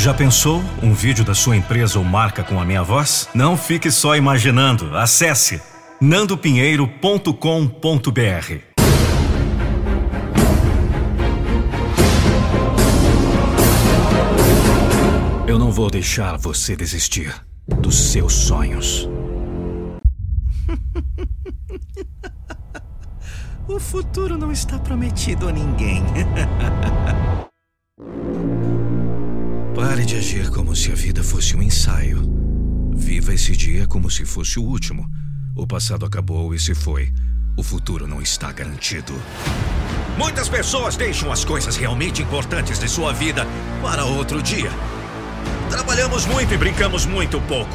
Já pensou um vídeo da sua empresa ou marca com a minha voz? Não fique só imaginando. Acesse nandopinheiro.com.br. Eu não vou deixar você desistir dos seus sonhos. o futuro não está prometido a ninguém. Pare de agir como se a vida fosse um ensaio. Viva esse dia como se fosse o último. O passado acabou e se foi. O futuro não está garantido. Muitas pessoas deixam as coisas realmente importantes de sua vida para outro dia. Trabalhamos muito e brincamos muito pouco.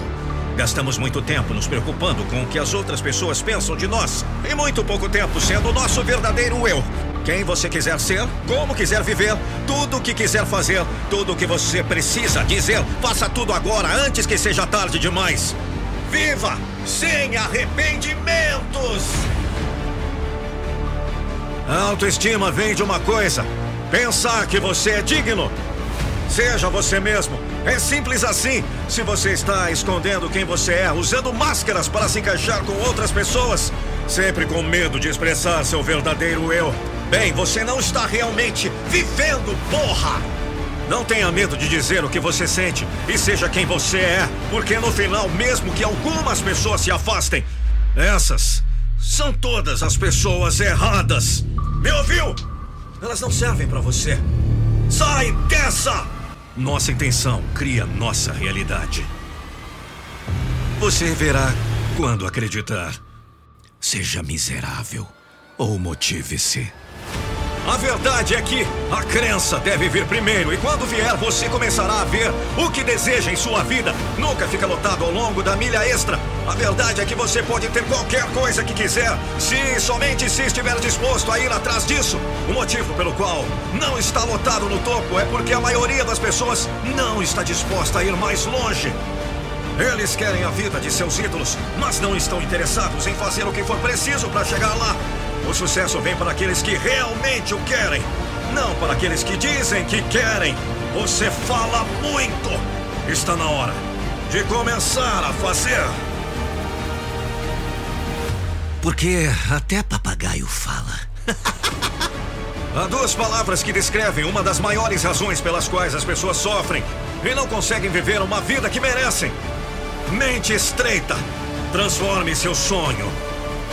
Gastamos muito tempo nos preocupando com o que as outras pessoas pensam de nós e muito pouco tempo sendo o nosso verdadeiro eu. Quem você quiser ser, como quiser viver, tudo o que quiser fazer, tudo o que você precisa dizer, faça tudo agora antes que seja tarde demais. Viva sem arrependimentos! A autoestima vem de uma coisa: pensar que você é digno. Seja você mesmo. É simples assim. Se você está escondendo quem você é, usando máscaras para se encaixar com outras pessoas, sempre com medo de expressar seu verdadeiro eu, bem, você não está realmente vivendo, porra! Não tenha medo de dizer o que você sente e seja quem você é, porque no final, mesmo que algumas pessoas se afastem, essas são todas as pessoas erradas. Me ouviu? Elas não servem para você. Sai dessa! Nossa intenção cria nossa realidade. Você verá quando acreditar. Seja miserável ou motive-se. A verdade é que a crença deve vir primeiro e quando vier você começará a ver o que deseja em sua vida. Nunca fica lotado ao longo da milha extra. A verdade é que você pode ter qualquer coisa que quiser, se somente se estiver disposto a ir atrás disso. O motivo pelo qual não está lotado no topo é porque a maioria das pessoas não está disposta a ir mais longe. Eles querem a vida de seus ídolos, mas não estão interessados em fazer o que for preciso para chegar lá. O sucesso vem para aqueles que realmente o querem, não para aqueles que dizem que querem. Você fala muito. Está na hora de começar a fazer. Porque até papagaio fala. Há duas palavras que descrevem uma das maiores razões pelas quais as pessoas sofrem e não conseguem viver uma vida que merecem. Mente estreita. Transforme seu sonho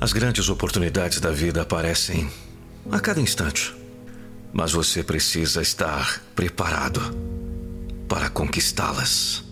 as grandes oportunidades da vida aparecem a cada instante. Mas você precisa estar preparado para conquistá-las.